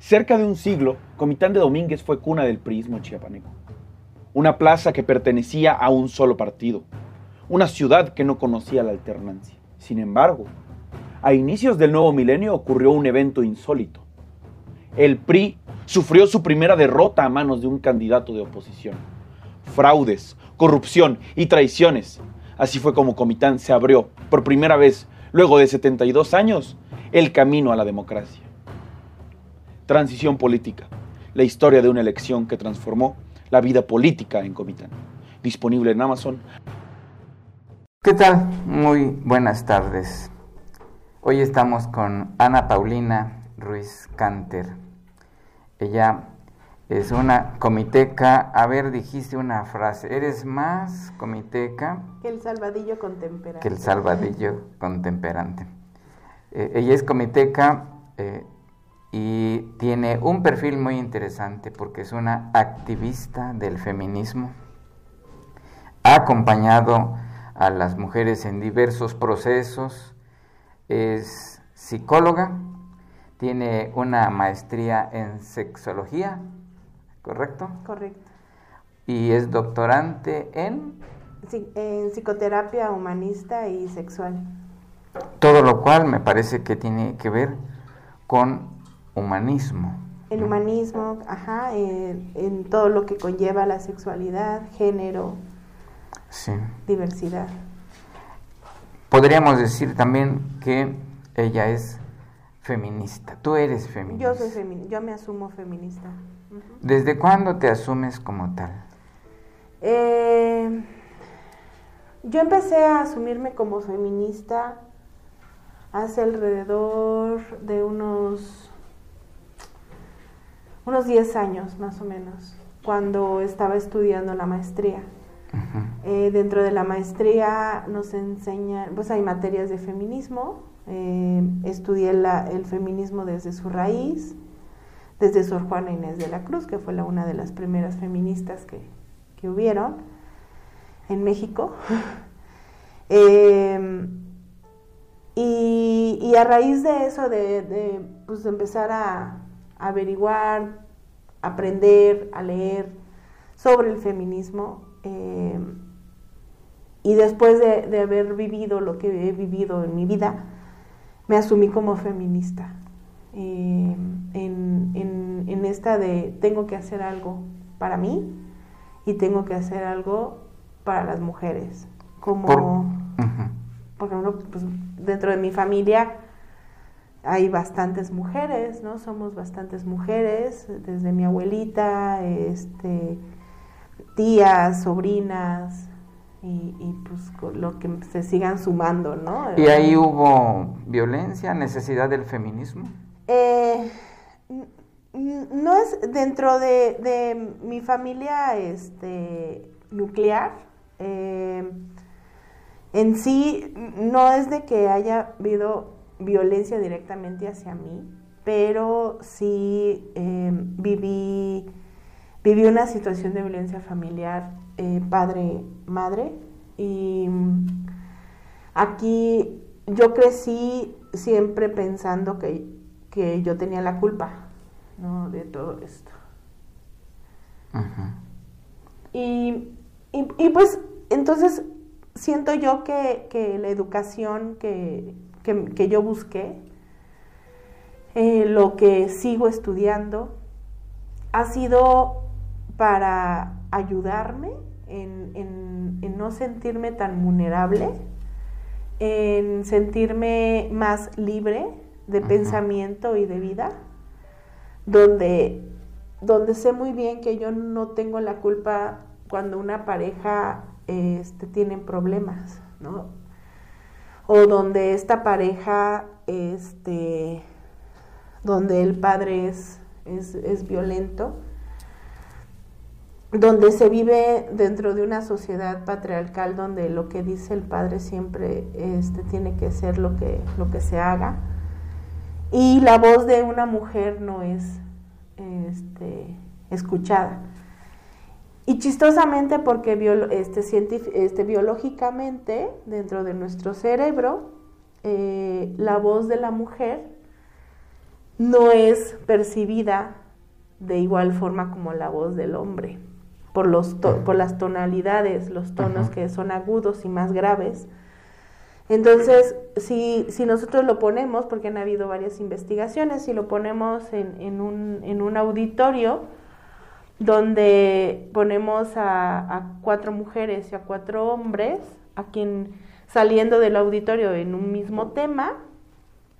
Cerca de un siglo, Comitán de Domínguez fue cuna del priismo chiapaneco. Una plaza que pertenecía a un solo partido. Una ciudad que no conocía la alternancia. Sin embargo, a inicios del nuevo milenio ocurrió un evento insólito. El PRI sufrió su primera derrota a manos de un candidato de oposición. Fraudes, corrupción y traiciones. Así fue como Comitán se abrió, por primera vez, luego de 72 años, el camino a la democracia. Transición política, la historia de una elección que transformó la vida política en Comitán. Disponible en Amazon. ¿Qué tal? Muy buenas tardes. Hoy estamos con Ana Paulina Ruiz Canter. Ella es una comiteca. A ver, dijiste una frase. ¿Eres más comiteca? Que el salvadillo contemperante. Que el salvadillo contemperante. Eh, ella es comiteca eh, y tiene un perfil muy interesante porque es una activista del feminismo. Ha acompañado a las mujeres en diversos procesos. Es psicóloga tiene una maestría en sexología, ¿correcto? Correcto. Y es doctorante en... en psicoterapia humanista y sexual. Todo lo cual me parece que tiene que ver con humanismo. El humanismo, ajá, en, todo lo que conlleva la sexualidad, género, sí. diversidad. Podríamos decir también que ella es feminista. Tú eres feminista. Yo soy feminista, yo me asumo feminista. ¿Desde cuándo te asumes como tal? Eh, yo empecé a asumirme como feminista hace alrededor de unos unos 10 años más o menos, cuando estaba estudiando la maestría. Eh, dentro de la maestría nos enseñan, pues hay materias de feminismo, eh, estudié el feminismo desde su raíz, desde Sor Juana Inés de la Cruz, que fue la, una de las primeras feministas que, que hubieron en México. Em, y, a raíz de eso, de, pues, empezar a, averiguar, aprender, a leer sobre el feminismo, em, y después de, de, haber vivido lo que he vivido en mi vida, me asumí como feminista. Eh, en, en, esta de tengo que hacer algo para mí y tengo que hacer algo para las mujeres. Como, por, ejemplo, pues, dentro de mi familia hay bastantes mujeres, ¿no? Somos bastantes mujeres, desde mi abuelita, este, tías, sobrinas, y, pues lo que se sigan sumando, ¿no? ¿Y ahí hubo violencia, necesidad del feminismo? Eh, no es dentro de, mi familia este, nuclear. Eh, en sí, no es de que haya habido violencia directamente hacia mí, pero sí eh, viví, viví una situación de violencia familiar eh, padre, madre. Y mm, aquí yo crecí siempre pensando que, yo tenía la culpa de todo esto. y, pues entonces siento yo que, la educación que, yo busqué, eh, lo que sigo estudiando, ha sido para ayudarme en, no sentirme tan vulnerable, en sentirme más libre de pensamiento y de vida, donde, donde sé muy bien que yo no tengo la culpa cuando una pareja este, tiene problemas, ¿no? O donde esta pareja, este, donde el padre es, es, es violento, donde se vive dentro de una sociedad patriarcal donde lo que dice el padre siempre este, tiene que ser lo que, lo que se haga y la voz de una mujer no es este, escuchada. Y chistosamente porque este, este, biológicamente dentro de nuestro cerebro eh, la voz de la mujer no es percibida de igual forma como la voz del hombre, por, los por las tonalidades, los tonos que son agudos y más graves. Entonces, si, si, nosotros lo ponemos, porque han habido varias investigaciones, si lo ponemos en, en, un, en un, auditorio donde ponemos a, a, cuatro mujeres y a cuatro hombres, a quien saliendo del auditorio en un mismo tema,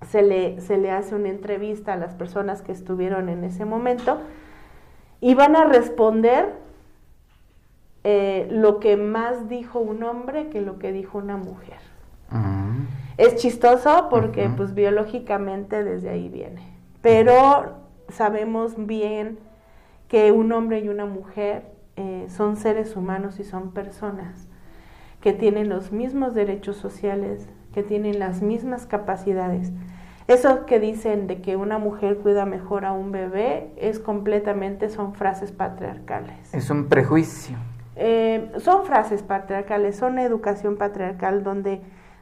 se le, se le hace una entrevista a las personas que estuvieron en ese momento y van a responder eh, lo que más dijo un hombre que lo que dijo una mujer. Es chistoso porque pues biológicamente desde ahí viene, pero sabemos bien que un hombre y una mujer eh, son seres humanos y son personas que tienen los mismos derechos sociales, que tienen las mismas capacidades, eso que dicen de que una mujer cuida mejor a un bebé es completamente, son frases patriarcales. Es un prejuicio. Eh, son frases patriarcales, son educación patriarcal donde,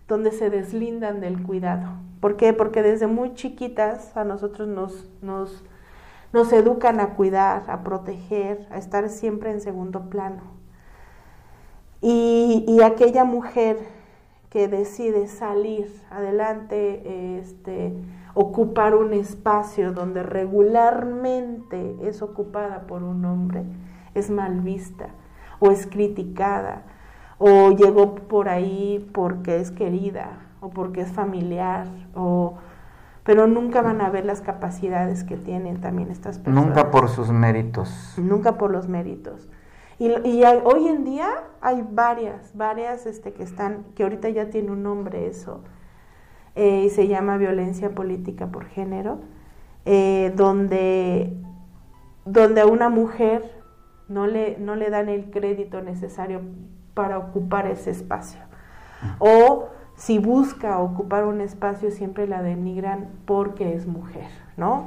donde se deslindan del cuidado. ¿Por qué? Porque desde muy chiquitas a nosotros nos, nos, nos educan a cuidar, a proteger, a estar siempre en segundo plano. Y, y aquella mujer que decide salir adelante, este, ocupar un espacio donde regularmente es ocupada por un hombre, es mal vista o es criticada o llegó por ahí porque es querida o porque es familiar o pero nunca van a ver las capacidades que tienen también estas personas. Nunca por sus méritos. Nunca por los méritos. Y, hoy en día hay varias, varias este, que están, que ahorita ya tiene un nombre eso, eh, y se llama violencia política por género, eh, donde, donde a una mujer no le, no le dan el crédito necesario para ocupar ese espacio. O si busca ocupar un espacio, siempre la denigran porque es mujer, ¿no?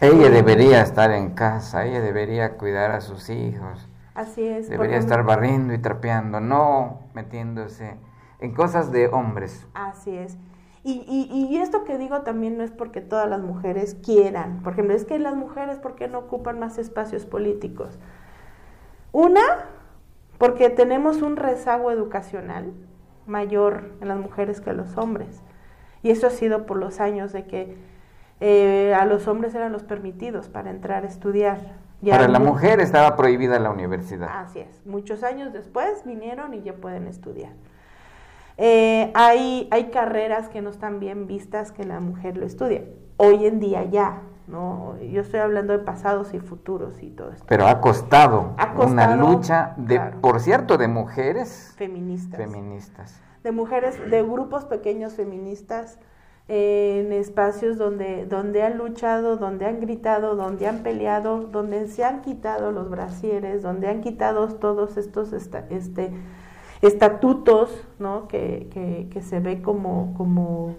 Ella debería estar en casa, ella debería cuidar a sus hijos. Así es. Debería estar barriendo y trapeando, no metiéndose en cosas de hombres. Así es. Y, y, esto que digo también no es porque todas las mujeres quieran. Por ejemplo, es que las mujeres, ¿por qué no ocupan más espacios políticos? Una, porque tenemos un rezago educacional mayor en las mujeres que en los hombres. Y eso ha sido por los años de que eh, a los hombres eran los permitidos para entrar a estudiar para la mujer estaba prohibida la universidad. Así es. Muchos años después vinieron y ya pueden estudiar. Eh, hay, hay carreras que no están bien vistas que la mujer lo estudie. Hoy en día ya, ¿no? Yo estoy hablando de pasados y futuros y todo esto. Pero ha costado, una lucha, de, por cierto, de mujeres feministas. feministas. De mujeres, de grupos pequeños feministas en espacios donde, donde han luchado, donde han gritado, donde han peleado, donde se han quitado los brasieres, donde han quitado todos estos este, estatutos ¿no? que, que, se ve como, como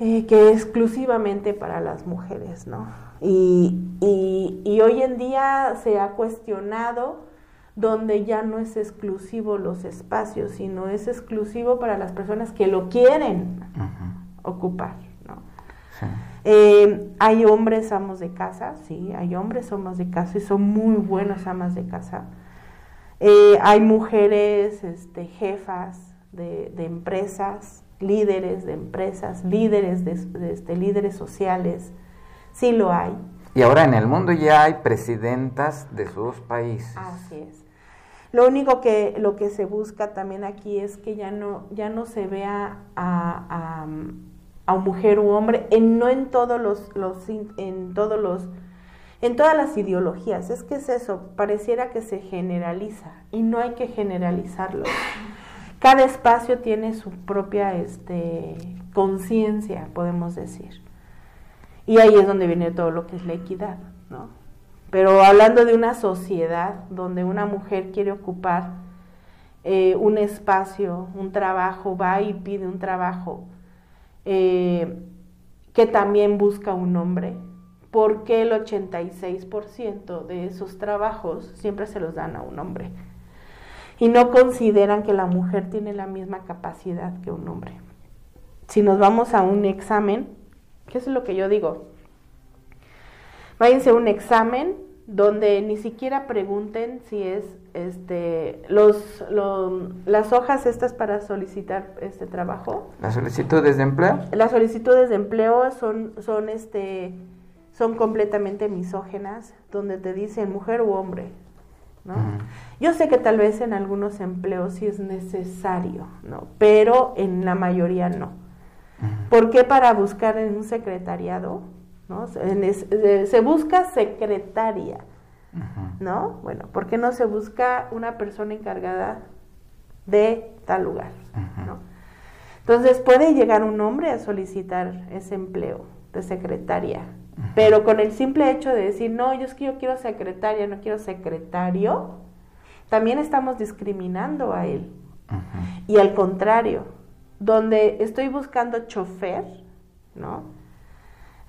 eh, que exclusivamente para las mujeres. ¿no? Y, y, y, hoy en día se ha cuestionado donde ya no es exclusivo los espacios, sino es exclusivo para las personas que lo quieren ocupar, ¿no? Eh, hay hombres amos de casa, sí, hay hombres amos de casa y son muy buenos amas de casa. Eh, hay mujeres este, jefas de, empresas, líderes de empresas, líderes, de, este, líderes sociales, sí lo hay. Y ahora en el mundo ya hay presidentas de sus países. Así es. Lo único que lo que se busca también aquí es que ya no ya no se vea a a mujer u hombre, en, no en todos los, los, en todos los, en todas las ideologías. Es que es eso, pareciera que se generaliza y no hay que generalizarlo. Cada espacio tiene su propia este, conciencia, podemos decir. Y ahí es donde viene todo lo que es la equidad, ¿no? Pero hablando de una sociedad donde una mujer quiere ocupar eh, un espacio, un trabajo, va y pide un trabajo, eh, que también busca un hombre, porque el 86% de esos trabajos siempre se los dan a un hombre. Y no consideran que la mujer tiene la misma capacidad que un hombre. Si nos vamos a un examen, ¿qué es lo que yo digo? váyanse a un examen donde ni siquiera pregunten si es este los, las hojas estas para solicitar este trabajo. ¿Las solicitudes de empleo? Las solicitudes de empleo son son este son completamente misógenas, donde te dicen mujer u hombre, ¿no? Yo sé que tal vez en algunos empleos sí es necesario, ¿no? Pero en la mayoría no. ¿Por qué para buscar en un secretariado? ¿no? Se, busca secretaria, ¿no? Bueno, ¿por qué no se busca una persona encargada de tal lugar? ¿no? Entonces puede llegar un hombre a solicitar ese empleo de secretaria, pero con el simple hecho de decir, no, yo es que yo quiero secretaria, no quiero secretario, también estamos discriminando a él. Y al contrario, donde estoy buscando chofer, ¿no?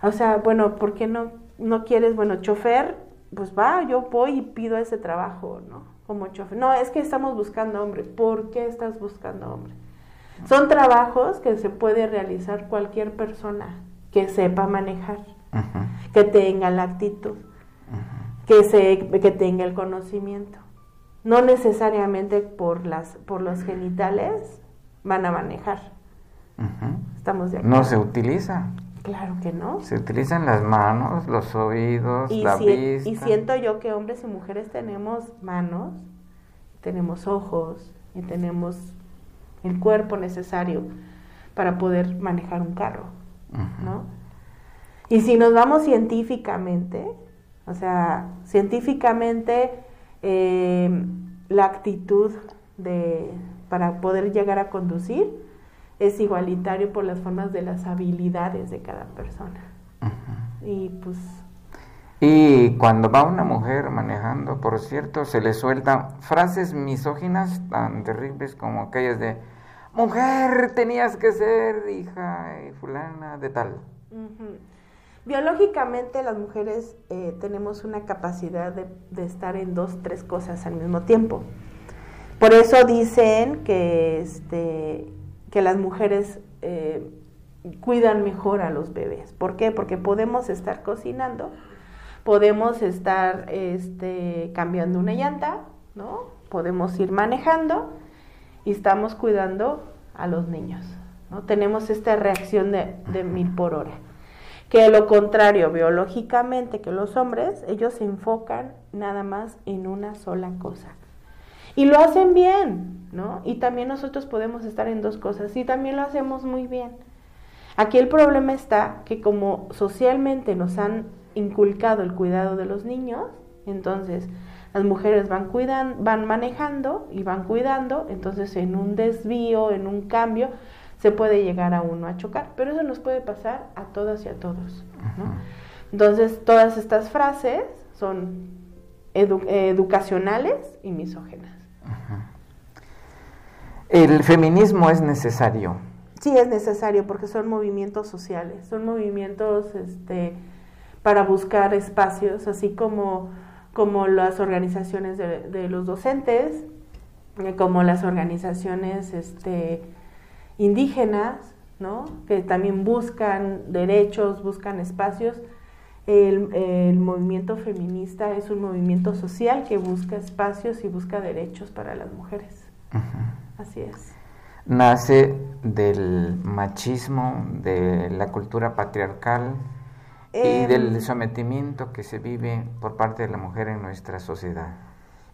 O sea, bueno, ¿por qué no, no quieres, bueno, chofer? Pues va, yo voy y pido ese trabajo, ¿no? Como chofer. No, es que estamos buscando hombre. ¿Por qué estás buscando hombre? Son trabajos que se puede realizar cualquier persona que sepa manejar, que tenga la actitud, que, se, que tenga el conocimiento. No necesariamente por, las, por los genitales van a manejar. Estamos de acuerdo. No se utiliza. Claro que no. Se utilizan las manos, los oídos, la vista. Y siento yo que hombres y mujeres tenemos manos, tenemos ojos y tenemos el cuerpo necesario para poder manejar un carro, ¿no? Y si nos vamos científicamente, o sea, científicamente eh, la actitud de, para poder llegar a conducir es igualitario por las formas de las habilidades de cada persona. Y pues... Y cuando va una mujer manejando, por cierto, se le sueltan frases misóginas tan terribles como aquellas de, mujer, tenías que ser hija fulana de tal. Biológicamente las mujeres eh, tenemos una capacidad de, estar en dos, tres cosas al mismo tiempo. Por eso dicen que, este, que las mujeres eh, cuidan mejor a los bebés. ¿Por qué? Porque podemos estar cocinando, podemos estar este, cambiando una llanta, ¿no? Podemos ir manejando y estamos cuidando a los niños, ¿no? Tenemos esta reacción de mil por hora. Que lo contrario, biológicamente, que los hombres, ellos se enfocan nada más en una sola cosa. Y lo hacen bien, ¿no? Y también nosotros podemos estar en dos cosas y también lo hacemos muy bien. Aquí el problema está que como socialmente nos han inculcado el cuidado de los niños, entonces las mujeres van cuidando, van manejando y van cuidando, entonces en un desvío, en un cambio, se puede llegar a uno a chocar, pero eso nos puede pasar a todas y a todos. ¿no? Entonces todas estas frases son educacionales y misógenas. ¿El feminismo es necesario? Sí, es necesario porque son movimientos sociales, son movimientos este, para buscar espacios, así como, como las organizaciones de, los docentes, eh, como las organizaciones este, indígenas, ¿no? que también buscan derechos, buscan espacios. El, el, movimiento feminista es un movimiento social que busca espacios y busca derechos para las mujeres. Así es. Nace del machismo, de la cultura patriarcal y em, del sometimiento que se vive por parte de la mujer en nuestra sociedad.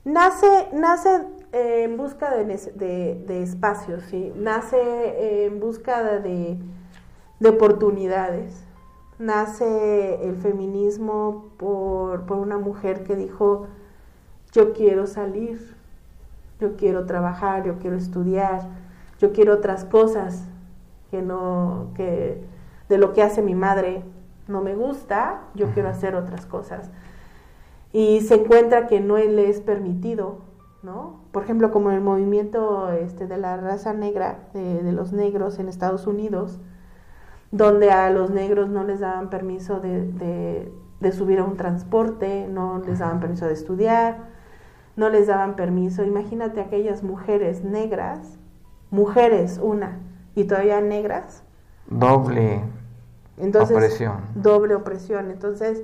Nace, nace eh, en busca de, espacios, ¿sí? nace eh, en busca de, de, oportunidades. Nace el feminismo por, por una mujer que dijo, yo quiero salir, yo quiero trabajar, yo quiero estudiar, yo quiero otras cosas que no, que de lo que hace mi madre no me gusta, yo quiero hacer otras cosas. Y se encuentra que no le es permitido, ¿no? Por ejemplo, como el movimiento este, de la raza negra, de, los negros en Estados Unidos, donde a los negros no les daban permiso de, de subir a un transporte, no les daban permiso de estudiar, no les daban permiso. Imagínate aquellas mujeres negras, mujeres una, y todavía negras. Doble opresión. Doble opresión. Entonces,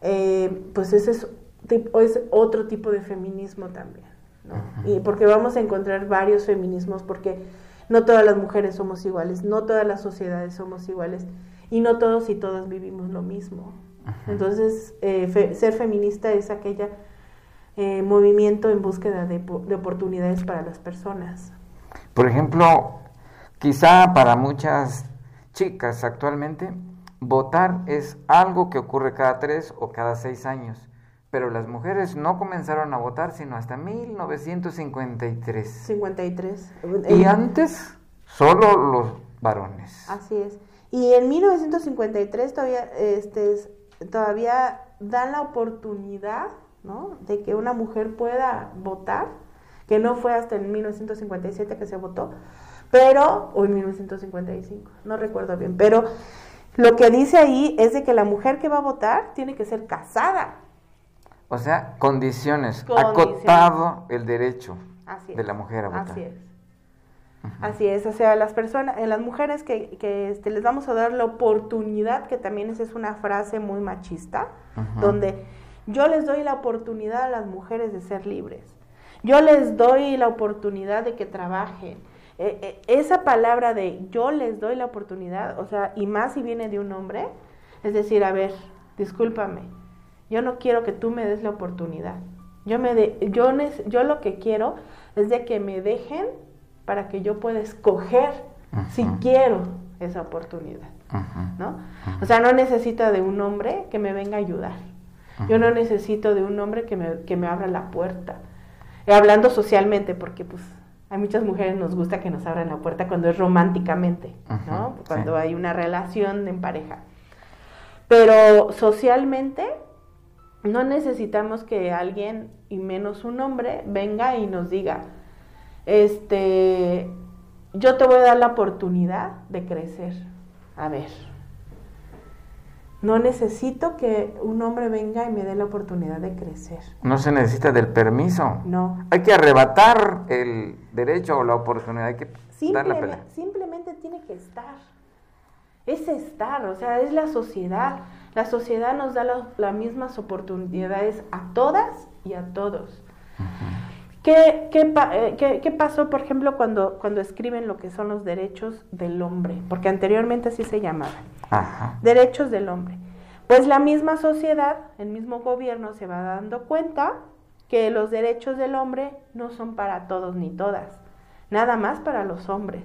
eh, pues ese es, es, otro tipo de feminismo también, ¿no? Y porque vamos a encontrar varios feminismos, porque no todas las mujeres somos iguales, no todas las sociedades somos iguales, y no todos y todas vivimos lo mismo. Entonces, eh, ser feminista es aquella eh, movimiento en búsqueda de, de oportunidades para las personas. Por ejemplo, quizá para muchas chicas actualmente, votar es algo que ocurre cada tres o cada seis años, pero las mujeres no comenzaron a votar sino hasta 1953. 53. Y antes, solo los varones. Así es. Y en 1953 todavía, este, todavía dan la oportunidad ¿no? de que una mujer pueda votar, que no fue hasta en 1957 que se votó, pero, o en 1955, no recuerdo bien, pero lo que dice ahí es de que la mujer que va a votar tiene que ser casada. O sea, condiciones, acotado el derecho de la mujer a votar. Así es. Así es, o sea, las personas, en las mujeres que, que este, les vamos a dar la oportunidad, que también esa es una frase muy machista, donde yo les doy la oportunidad a las mujeres de ser libres. Yo les doy la oportunidad de que trabajen. E, e, esa palabra de yo les doy la oportunidad, o sea, y más si viene de un hombre, es decir, a ver, discúlpame, yo no quiero que tú me des la oportunidad. Yo, me de, yo, yo lo que quiero es de que me dejen para que yo pueda escoger si quiero esa oportunidad, ¿no? O sea, no necesito de un hombre que me venga a ayudar. Yo no necesito de un hombre que me, que me abra la puerta. hablando socialmente, porque pues hay muchas mujeres nos gusta que nos abran la puerta cuando es románticamente, ¿no? Cuando hay una relación en pareja. Pero socialmente no necesitamos que alguien, y menos un hombre, venga y nos diga, este, yo te voy a dar la oportunidad de crecer. A ver, no necesito que un hombre venga y me dé la oportunidad de crecer. No se necesita del permiso. No. Hay que arrebatar el derecho o la oportunidad. Hay que simplemente, dar la simplemente tiene que estar. Es estar, o sea, es la sociedad. La sociedad nos da las mismas oportunidades a todas y a todos. ¿Qué, eh, qué, qué, pasó, por ejemplo, cuando, cuando escriben lo que son los derechos del hombre? Porque anteriormente así se llamaban. Derechos del hombre. Pues la misma sociedad, el mismo gobierno se va dando cuenta que los derechos del hombre no son para todos ni todas, nada más para los hombres.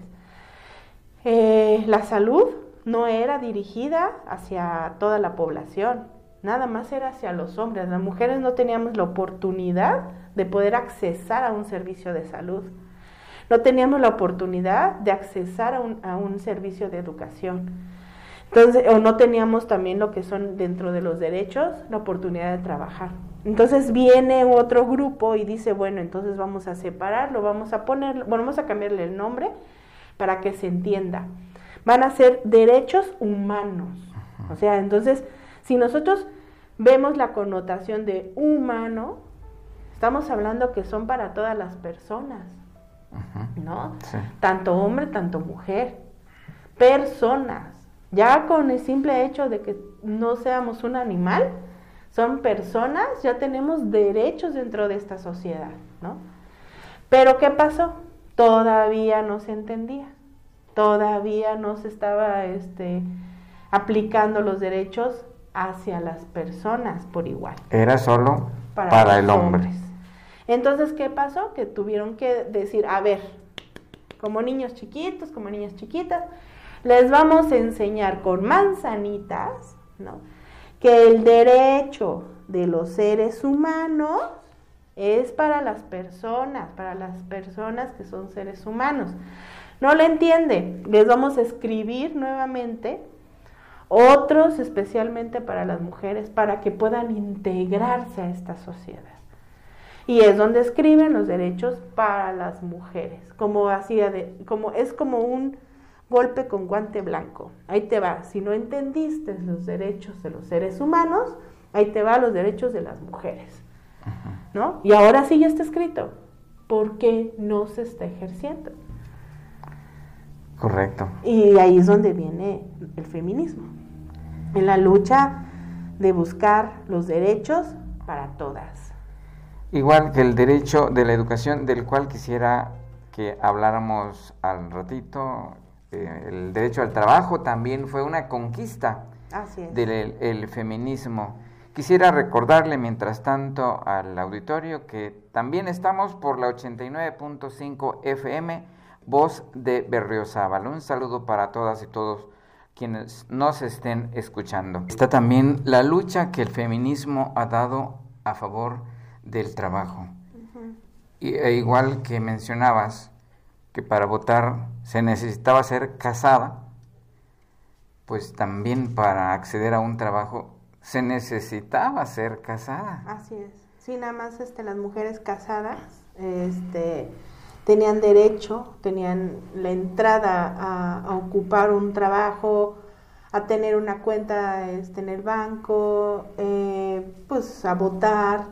Eh, la salud no era dirigida hacia toda la población, nada más era hacia los hombres. Las mujeres no teníamos la oportunidad de poder accesar a un servicio de salud. No teníamos la oportunidad de accesar a un, a un servicio de educación. Entonces, o no teníamos también lo que son dentro de los derechos, la oportunidad de trabajar. Entonces viene otro grupo y dice, bueno, entonces vamos a separarlo, vamos a ponerlo, bueno, vamos a cambiarle el nombre para que se entienda. Van a ser derechos humanos. O sea, entonces, si nosotros vemos la connotación de humano, estamos hablando que son para todas las personas, ¿no? Tanto hombre, tanto mujer, personas. Ya con el simple hecho de que no seamos un animal, son personas, ya tenemos derechos dentro de esta sociedad, ¿no? Pero ¿qué pasó? Todavía no se entendía, todavía no se estaba este, aplicando los derechos hacia las personas por igual. Era solo para, el hombre. Entonces, ¿qué pasó? Que tuvieron que decir, a ver, como niños chiquitos, como niñas chiquitas, les vamos a enseñar con manzanitas, ¿no? Que el derecho de los seres humanos es para las personas, para las personas que son seres humanos. ¿No lo entiende? Les vamos a escribir nuevamente otros especialmente para las mujeres, para que puedan integrarse a esta sociedad. Y es donde escriben los derechos para las mujeres, como hacía de, como es como un golpe con guante blanco. Ahí te va, si no entendiste los derechos de los seres humanos, ahí te va los derechos de las mujeres. ¿No? Y ahora sí ya está escrito. ¿Por qué no se está ejerciendo? Correcto. Y ahí es donde viene el feminismo. En la lucha de buscar los derechos para todas. Igual que el derecho de la educación, del cual quisiera que habláramos al ratito, eh, el derecho al trabajo también fue una conquista del el feminismo. Quisiera recordarle, mientras tanto, al auditorio que también estamos por la 89.5 FM, Voz de Berriozábal. Un saludo para todas y todos quienes nos estén escuchando. Está también la lucha que el feminismo ha dado a favor del trabajo. y, e igual que mencionabas que para votar se necesitaba ser casada, pues también para acceder a un trabajo se necesitaba ser casada. Así es. Sí, nada más este, las mujeres casadas este, tenían derecho, tenían la entrada a, ocupar un trabajo, a tener una cuenta este, en el banco, eh, pues a votar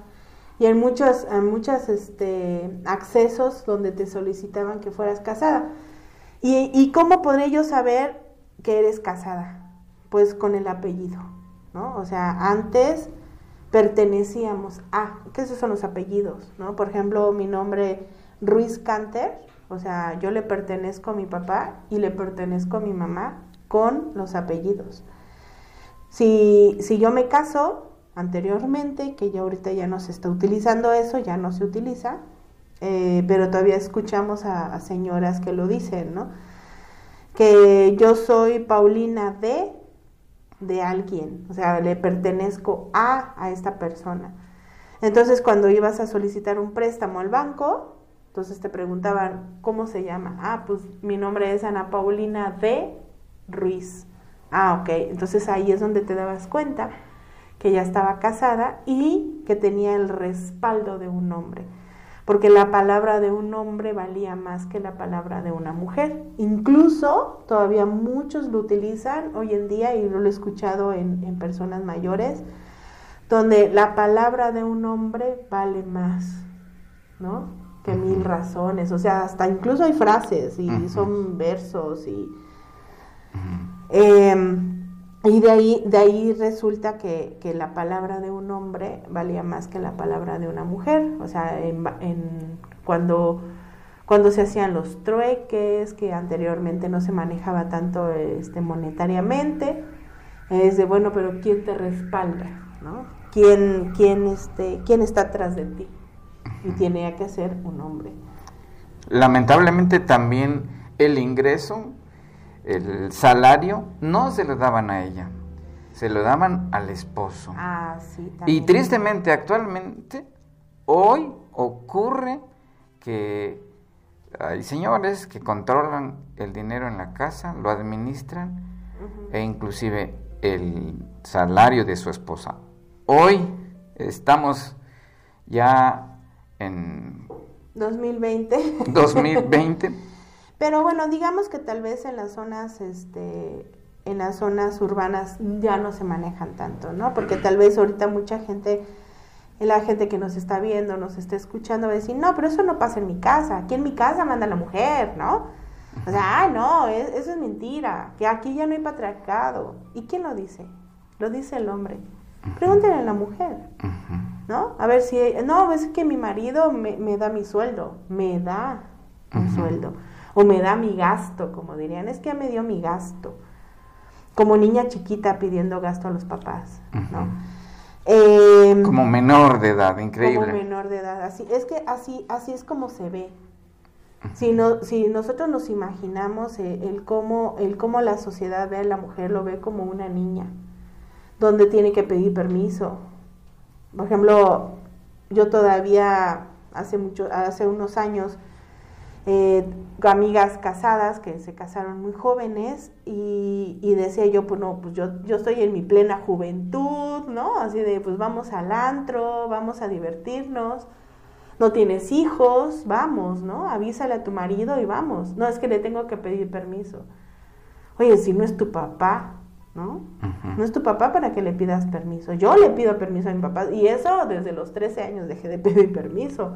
y en muchos, en muchos este, accesos donde te solicitaban que fueras casada. ¿Y, ¿Y cómo podré yo saber que eres casada? Pues con el apellido. O sea, antes pertenecíamos a, que esos son los apellidos, ¿no? Por ejemplo, mi nombre Ruiz Canter, o sea, yo le pertenezco a mi papá y le pertenezco a mi mamá con los apellidos. Si, si yo me caso anteriormente, que ya ahorita ya no se está utilizando eso, ya no se utiliza, eh, pero todavía escuchamos a, a, señoras que lo dicen, ¿no? Que yo soy Paulina de de alguien, o sea, le pertenezco a, a esta persona. Entonces, cuando ibas a solicitar un préstamo al banco, entonces te preguntaban, ¿cómo se llama? Ah, pues mi nombre es Ana Paulina de Ruiz. Ah, ok. Entonces ahí es donde te dabas cuenta que ya estaba casada y que tenía el respaldo de un hombre porque la palabra de un hombre valía más que la palabra de una mujer. Incluso todavía muchos lo utilizan hoy en día y lo he escuchado en, personas mayores, donde la palabra de un hombre vale más, ¿no? Que mil razones, o sea, hasta incluso hay frases y son versos y... Y de ahí, de ahí resulta que, la palabra de un hombre valía más que la palabra de una mujer. O sea, en, cuando, cuando se hacían los trueques, que anteriormente no se manejaba tanto este, monetariamente, es de, bueno, pero ¿quién te respalda? ¿no? ¿Quién, quién, este, ¿Quién está atrás de ti? Y tiene que ser un hombre. Lamentablemente también el ingreso el salario no se lo daban a ella, se lo daban al esposo. Ah, sí, y tristemente actualmente, hoy ocurre que hay señores que controlan el dinero en la casa, lo administran e inclusive el salario de su esposa. Hoy estamos ya en 2020. 2020 Pero bueno, digamos que tal vez en las zonas, este, en las zonas urbanas ya no se manejan tanto, ¿no? Porque tal vez ahorita mucha gente, la gente que nos está viendo, nos está escuchando, va a decir, no, pero eso no pasa en mi casa, aquí en mi casa manda la mujer, ¿no? O sea, ah, no, eso es mentira, que aquí ya no hay patriarcado. ¿Y quién lo dice? Lo dice el hombre. Pregúntenle a la mujer, ¿no? A ver si, no, es que mi marido me, me da mi sueldo, me da un sueldo o me da mi gasto, como dirían, es que ya me dio mi gasto, como niña chiquita pidiendo gasto a los papás, ¿no? Em, como menor de edad, increíble. Como menor de edad, así es que así así es como se ve. Si, no, si nosotros nos imaginamos el, el, cómo, el cómo la sociedad ve a la mujer, lo ve como una niña, donde tiene que pedir permiso. Por ejemplo, yo todavía hace mucho, hace unos años eh, amigas casadas que se casaron muy jóvenes y, decía yo, pues no, pues yo, yo estoy en mi plena juventud, ¿no? Así de, pues vamos al antro, vamos a divertirnos, no tienes hijos, vamos, ¿no? Avísale a tu marido y vamos. No es que le tengo que pedir permiso. Oye, si no es tu papá, ¿no? No es tu papá para que le pidas permiso. Yo le pido permiso a mi papá y eso desde los 13 años dejé de pedir permiso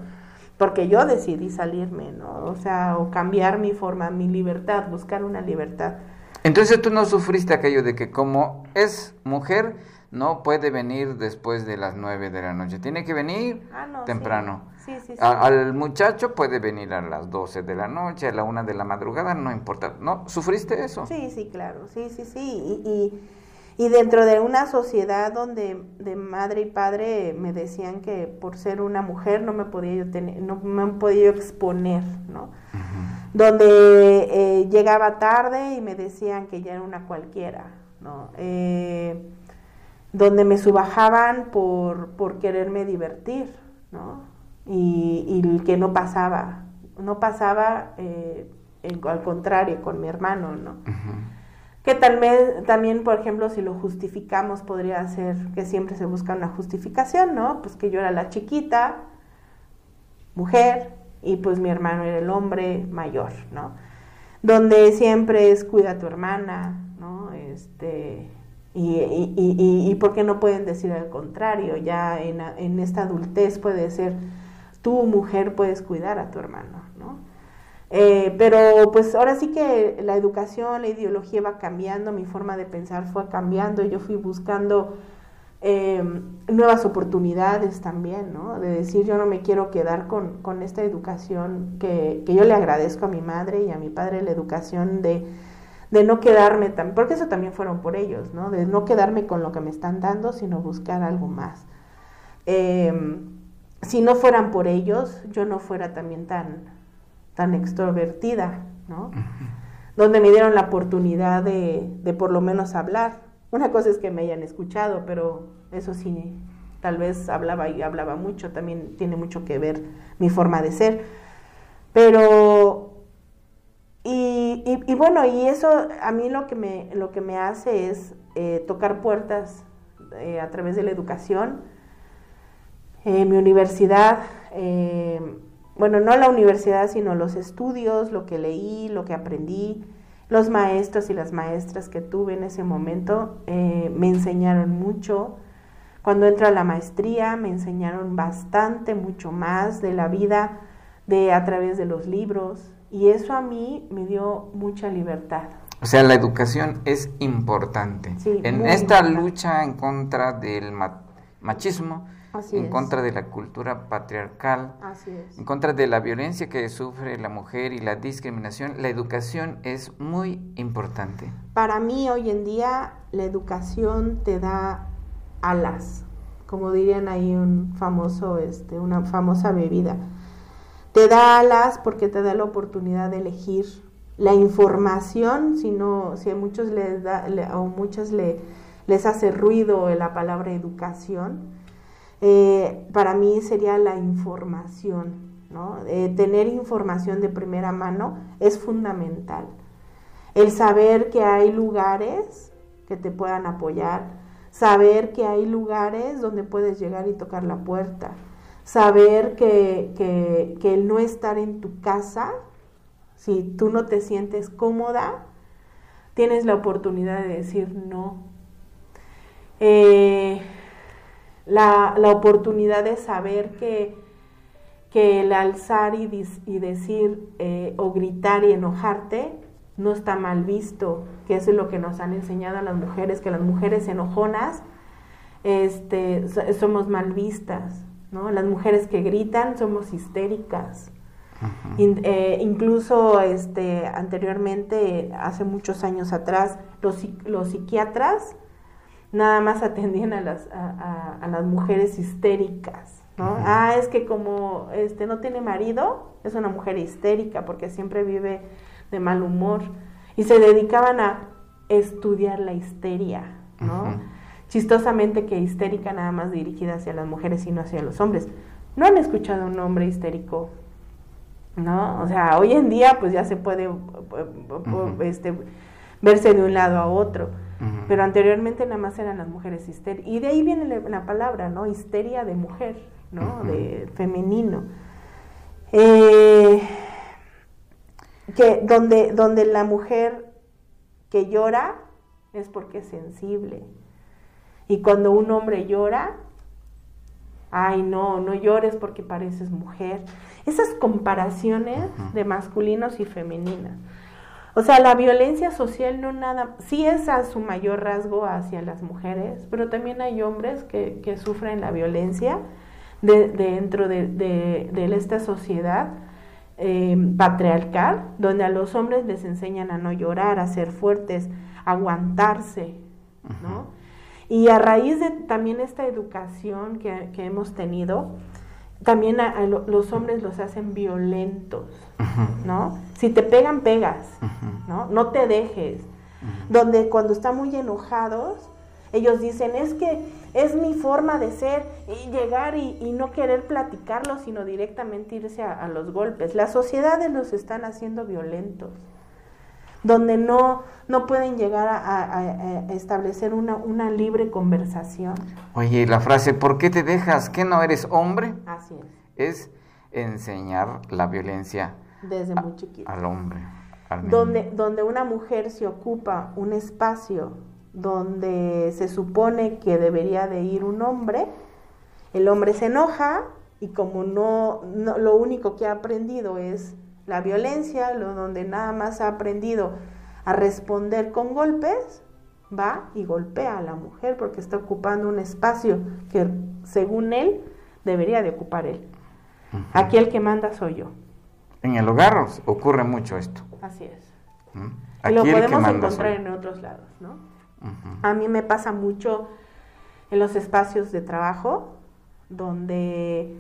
porque yo decidí salirme, ¿no? O sea, o cambiar mi forma, mi libertad, buscar una libertad. Entonces tú no sufriste aquello de que como es mujer, no puede venir después de las 9 de la noche, tiene que venir Ah, no, temprano. Sí, sí, sí. A- al muchacho puede venir a las 12 de la noche, a la 1 de la madrugada, no importa. ¿No? ¿Sufriste eso? Sí, sí, claro, sí, sí, sí. Y, y, y dentro de una sociedad donde de madre y padre me decían que por ser una mujer no me podía yo tener, no me podía yo exponer, ¿no? Donde eh, llegaba tarde y me decían que ya era una cualquiera, ¿no? Eh, donde me subajaban por, por quererme divertir, ¿no? Y, y que no pasaba, no pasaba eh, en- al contrario con mi hermano, ¿no? Que tal vez también, por ejemplo, si lo justificamos, podría ser que siempre se busca una justificación, ¿no? Pues que yo era la chiquita, mujer, y pues mi hermano era el hombre mayor, ¿no? Donde siempre es cuida a tu hermana, ¿no? Este, y, y, y, y- y ¿por qué no pueden decir al contrario? Ya en, en esta adultez puede ser, tú mujer puedes cuidar a tu hermano, ¿no? Eh, pero pues ahora sí que la educación, la ideología va cambiando, mi forma de pensar fue cambiando, yo fui buscando eh, nuevas oportunidades también, ¿no? De decir, yo no me quiero quedar con, con esta educación que, que yo le agradezco a mi madre y a mi padre, la educación de, de no quedarme, tan, porque eso también fueron por ellos, ¿no? De no quedarme con lo que me están dando, sino buscar algo más. Eh, si no fueran por ellos, yo no fuera también tan, tan extrovertida, ¿no? Donde me dieron la oportunidad de, de por lo menos hablar. Una cosa es que me hayan escuchado, pero eso sí, tal vez hablaba y hablaba mucho, también tiene mucho que ver mi forma de ser. Pero, y, bueno, y eso a mí lo que me, lo que me hace es eh, tocar puertas eh, a través de la educación. Eh, mi universidad, eh, bueno, no la universidad, sino los estudios, lo que leí, lo que aprendí, los maestros y las maestras que tuve en ese momento me enseñaron mucho. Cuando entré a la maestría me enseñaron bastante, mucho más de la vida de a través de los libros y eso a mí me dio mucha libertad. O sea, la educación es importante. Sí, en esta importante. lucha en contra del ma- machismo, Así en es. contra de la cultura patriarcal, Así es. en contra de la violencia que sufre la mujer y la discriminación, la educación es muy importante. Para mí hoy en día la educación te da alas, como dirían ahí un famoso, este, una famosa bebida. Te da alas porque te da la oportunidad de elegir la información, si no, si a muchos les da, o muchas le, les hace ruido la palabra educación, eh, para mí sería la información, ¿no? Eh, tener información de primera mano es fundamental. El saber que hay lugares que te puedan apoyar, saber que hay lugares donde puedes llegar y tocar la puerta, saber que, que, que el no estar en tu casa, si tú no te sientes cómoda, tienes la oportunidad de decir no. Eh, la, la oportunidad de saber que, que el alzar y, y decir eh, o gritar y enojarte no está mal visto, que eso es lo que nos han enseñado a las mujeres, que las mujeres enojonas este, so- somos mal vistas, ¿no? Las mujeres que gritan somos histéricas. In- eh, incluso este, anteriormente, hace muchos años atrás, los, los psiquiatras nada más atendían a las, a, a- a las mujeres histéricas, ¿no? Ah, es que como este, no tiene marido, es una mujer histérica porque siempre vive de mal humor. Y se dedicaban a estudiar la histeria, ¿no? Chistosamente que histérica nada más dirigida hacia las mujeres y no hacia los hombres. ¿No han escuchado un hombre histérico? ¿No? O sea, hoy en día pues ya se puede uh, uh, uh, Ujú. este, verse de un lado a otro. Pero anteriormente nada más eran las mujeres histéricas. Y de ahí viene la, la palabra, ¿no? Histeria de mujer, ¿no? De femenino. Eh, que donde, donde la mujer que llora es porque es sensible. Y cuando un hombre llora, ay no, no llores porque pareces mujer. Esas comparaciones de masculinos y femeninas. O sea, la violencia social no nada, sí es a su mayor rasgo hacia las mujeres, pero también hay hombres que, que sufren la violencia de, dentro de, de, esta sociedad eh, patriarcal, donde a los hombres les enseñan a no llorar, a ser fuertes, a aguantarse, ¿no? Y a raíz de también esta educación que, que hemos tenido, también a, los hombres los hacen violentos, ¿no? Si te pegan, pegas, ¿no? No te dejes. Donde cuando están muy enojados, ellos dicen, es que es mi forma de ser, y llegar y, no querer platicarlo, sino directamente irse a, a los golpes. Las sociedades los están haciendo violentos donde no, no pueden llegar a, establecer una, una, libre conversación. Oye, la frase, ¿por qué te dejas? ¿Que no eres hombre? Así es. Es enseñar la violencia desde muy chiquito. al hombre. donde, donde una mujer se ocupa un espacio donde se supone que debería de ir un hombre, el hombre se enoja y como no, no lo único que ha aprendido es la violencia, lo donde nada más ha aprendido a responder con golpes, va y golpea a la mujer porque está ocupando un espacio que según él debería de ocupar él. Aquí el que manda soy yo. En el hogar ocurre mucho esto. Así es. y lo podemos encontrar en otros lados, ¿no? A mí me pasa mucho en los espacios de trabajo donde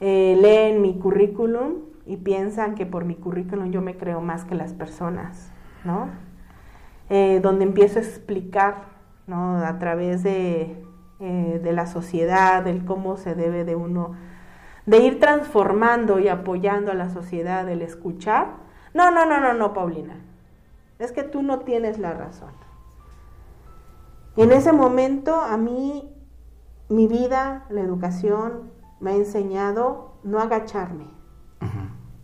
eh, leen mi currículum y piensan que por mi currículum yo me creo más que las personas, ¿no? Eh, donde empiezo a explicar, ¿no? A través de, eh, de la sociedad, del cómo se debe de uno, de ir transformando y apoyando a la sociedad, el escuchar. No, no, no, no, no, Paulina. Es que tú no tienes la razón. En ese momento a mí, mi vida, la educación, me ha enseñado no agacharme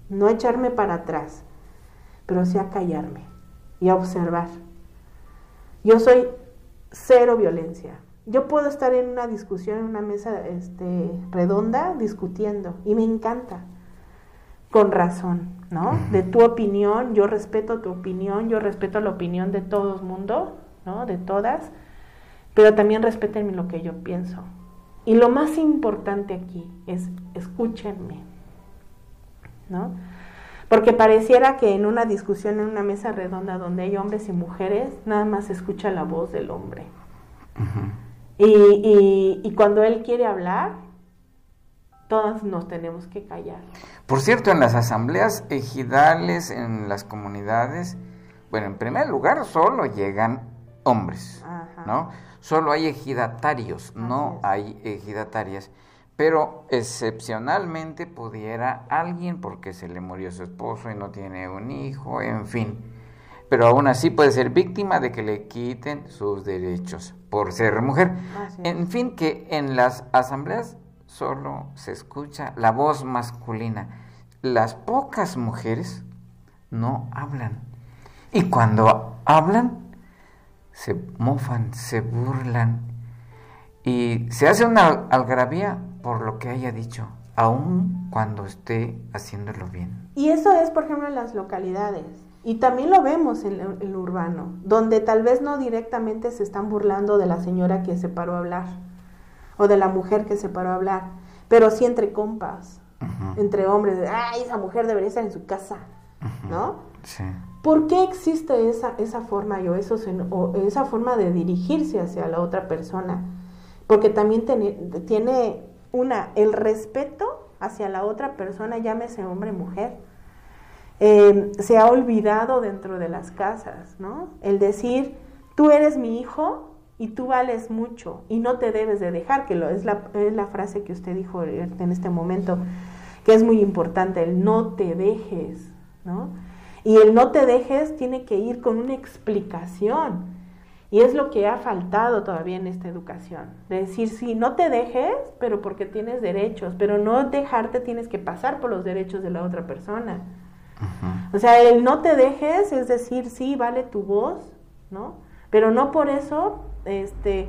no echarme para atrás, pero sí a callarme y a observar. Yo soy cero violencia. Yo puedo estar en una discusión, en una mesa este, redonda, discutiendo, y me encanta, con razón, ¿no? De tu opinión, yo respeto tu opinión, yo respeto la opinión de todo el mundo, ¿no? De todas, pero también respeten lo que yo pienso. Y lo más importante aquí es escúchenme, ¿no? Porque pareciera que en una discusión, en una mesa redonda donde hay hombres y mujeres, nada más se escucha la voz del hombre. y, y, cuando él quiere hablar, todos nos tenemos que callar. Por cierto, en las asambleas ejidales, en las comunidades, bueno, en primer lugar solo llegan hombres, ¿no? Solo hay ejidatarios, no hay ejidatarias pero excepcionalmente pudiera alguien porque se le murió su esposo y no tiene un hijo, en fin. Pero aún así puede ser víctima de que le quiten sus derechos por ser mujer. En fin, que en las asambleas solo se escucha la voz masculina. Las pocas mujeres no hablan. Y cuando hablan, se mofan, se burlan y se hace una algarabía por lo que haya dicho, aun cuando esté haciéndolo bien. Y eso es, por ejemplo, en las localidades. Y también lo vemos en el urbano, donde tal vez no directamente se están burlando de la señora que se paró a hablar, o de la mujer que se paró a hablar, pero sí entre compas, entre hombres, de, ay, esa mujer debería estar en su casa, ¿no? Sí. ¿Por qué existe esa, esa forma o, eso, o esa forma de dirigirse hacia la otra persona? Porque también tiene una, el respeto hacia la otra persona, llámese hombre mujer, eh, se ha olvidado dentro de las casas, ¿no? El decir, tú eres mi hijo y tú vales mucho y no te debes de dejar, que lo, es, la, es la frase que usted dijo en este momento, que es muy importante, el no te dejes, ¿no? Y el no te dejes tiene que ir con una explicación. Y es lo que ha faltado todavía en esta educación. De decir, sí, no te dejes, pero porque tienes derechos, pero no dejarte tienes que pasar por los derechos de la otra persona. O sea, el no te dejes es decir, sí, vale tu voz, ¿no? Pero no por eso este,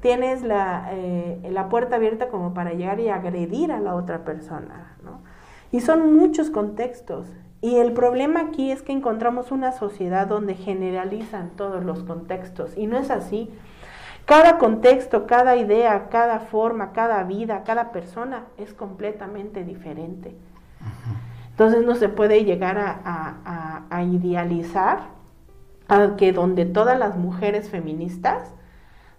tienes la, eh, la puerta abierta como para llegar y agredir a la otra persona, ¿no? Y son muchos contextos Y el problema aquí es que encontramos una sociedad donde generalizan todos los contextos y no es así. Cada contexto, cada idea, cada forma, cada vida, cada persona es completamente diferente. Entonces no se puede llegar a, idealizar a que donde todas las mujeres feministas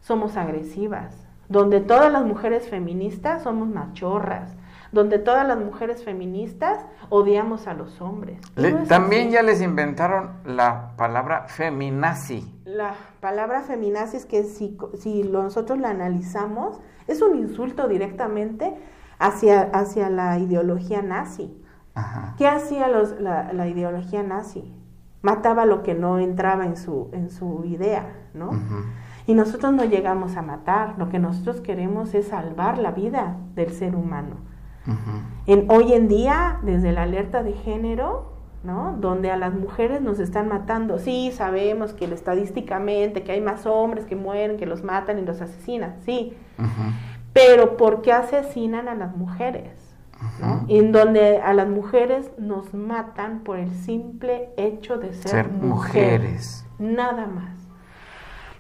somos agresivas, donde todas las mujeres feministas somos machorras, donde todas las mujeres feministas odiamos a los hombres. también ya les inventaron la palabra feminazi. La palabra feminazi es que si, si nosotros la analizamos, es un insulto directamente hacia, hacia la ideología nazi. ¿Qué hacía los, la, ideología nazi? Mataba lo que no entraba en su, en su idea, ¿no? Y nosotros no llegamos a matar, lo que nosotros queremos es salvar la vida del ser humano. En, hoy en día, desde la alerta de género, ¿no? Donde a las mujeres nos están matando. Sí, sabemos que estadísticamente que hay más hombres que mueren, que los matan y los asesinan, sí. Pero ¿por qué asesinan a las mujeres? En donde a las mujeres nos matan por el simple hecho de ser, mujeres. Nada más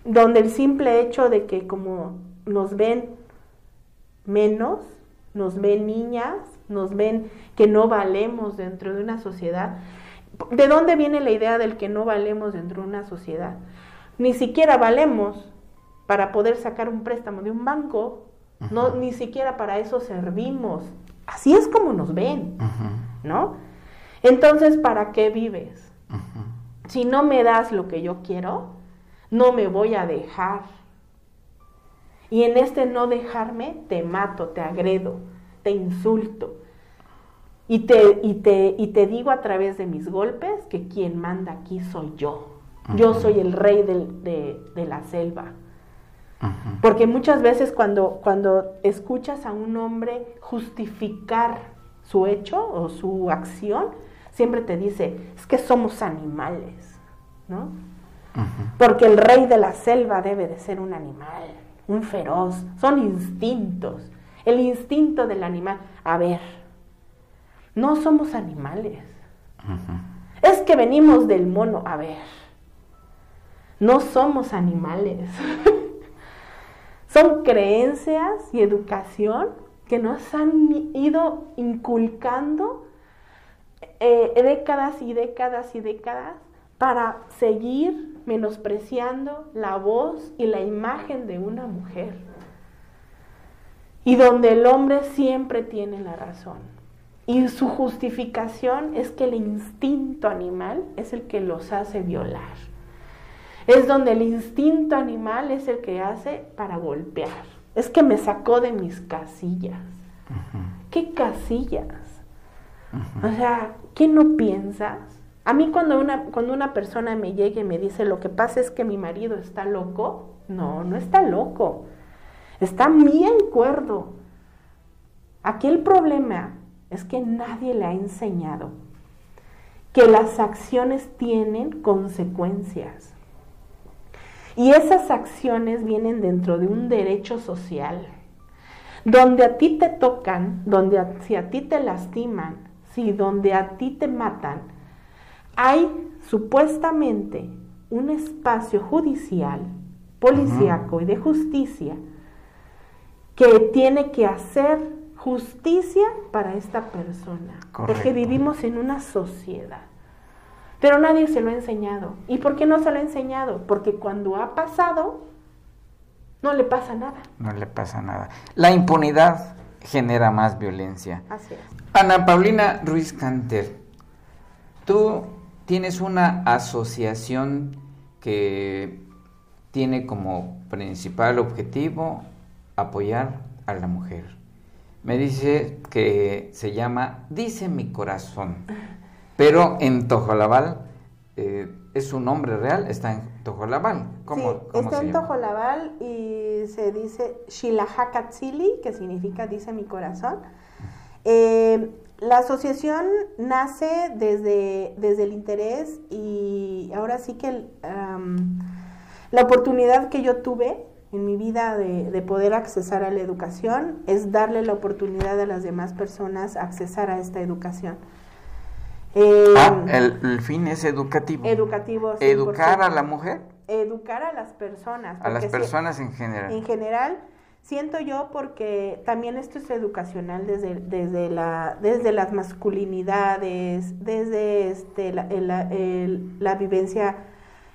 donde el simple hecho de que como nos ven menos, nos ven niñas, nos ven que no valemos dentro de una sociedad. ¿De dónde viene la idea del que no valemos dentro de una sociedad? Ni siquiera valemos para poder sacar un préstamo de un banco, no, ni siquiera para eso servimos. Así es como nos ven, ¿no? Entonces, ¿para qué vives? Si no me das lo que yo quiero, no me voy a dejar. Y en este no dejarme te mato, te agredo, te insulto. Y te, y te, y te digo a través de mis golpes que quien manda aquí soy yo. Yo soy el rey de, la selva. Porque muchas veces cuando, cuando escuchas a un hombre justificar su hecho o su acción, siempre te dice, es que somos animales, ¿no? Porque el rey de la selva debe de ser un animal, un feroz. Son instintos. El instinto del animal. A ver, no somos animales. Es que venimos del mono. A ver, no somos animales. Son creencias y educación que nos han ido inculcando eh, décadas y décadas y décadas para seguir menospreciando la voz y la imagen de una mujer. Y donde el hombre siempre tiene la razón. Y su justificación es que el instinto animal es el que los hace violar. Es donde el instinto animal es el que hace para golpear. Es que me sacó de mis casillas. ¿Qué casillas? O sea, ¿qué no piensas? A mí cuando una, cuando una persona me llegue y me dice, lo que pasa es que mi marido está loco, no, no está loco, está bien cuerdo. Aquí el problema es que nadie le ha enseñado que las acciones tienen consecuencias. Y esas acciones vienen dentro de un derecho social, donde a ti te tocan, donde si a ti te lastiman, si donde a ti te matan, hay supuestamente un espacio judicial, policíaco y de justicia que tiene que hacer justicia para esta persona. Porque vivimos en una sociedad. Pero nadie se lo ha enseñado. ¿Y por qué no se lo ha enseñado? Porque cuando ha pasado, no le pasa nada. No le pasa nada. La impunidad genera más violencia. Así es. Ana Paulina Ruiz Canter, tú tienes una asociación que tiene como principal objetivo apoyar a la mujer. Me dice que se llama Dice mi corazón, pero en Tojolabal eh, es un nombre real, está en Tojolabal. ¿Cómo, sí, está en Tojolabal y se dice Shilahakatzili, que significa Dice mi corazón. Eh, la asociación nace desde, desde el interés y ahora sí que la oportunidad que yo tuve en mi vida de, poder accesar a la educación es darle la oportunidad a las demás personas a accesar a esta educación. Eh, ah, el, fin es educativo. Educativo. Educar a la mujer. Educar a las personas. A las personas en general. En general, siento yo porque también esto es educacional desde, desde, la, desde las masculinidades, desde este, la, la vivencia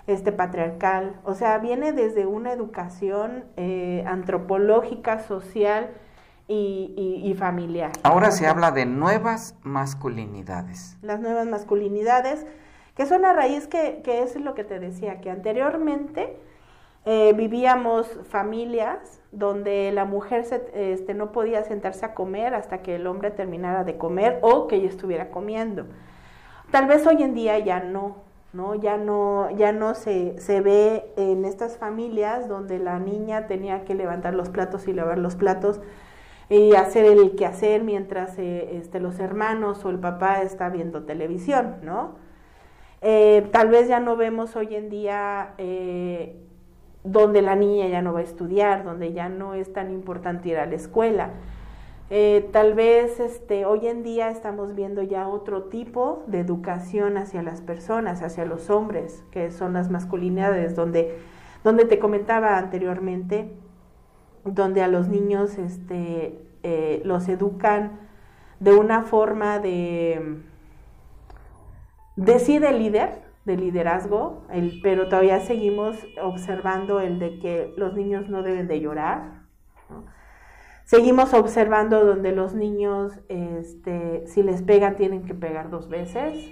este patriarcal, o sea, viene desde una educación eh, antropológica, social y, familiar. Ahora se habla de nuevas masculinidades. Las nuevas masculinidades, que son a raíz que, que eso es lo que te decía, que anteriormente eh, vivíamos familias donde la mujer se, este, no podía sentarse a comer hasta que el hombre terminara de comer o que ella estuviera comiendo. Tal vez hoy en día ya no, ¿no? Ya no, ya no se, se ve en estas familias donde la niña tenía que levantar los platos y lavar los platos y hacer el quehacer mientras eh, este, los hermanos o el papá está viendo televisión, ¿no? Eh, tal vez ya no vemos hoy en día donde la niña ya no va a estudiar, donde ya no es tan importante ir a la escuela. Eh, tal vez este, hoy en día estamos viendo ya otro tipo de educación hacia las personas, hacia los hombres, que son las masculinidades, donde, donde te comentaba anteriormente, donde a los niños este, eh, los educan de una forma de, de sí de líder, de liderazgo, el, pero todavía seguimos observando el de que los niños no deben de llorar, Seguimos observando donde los niños, este, si les pegan, tienen que pegar dos veces.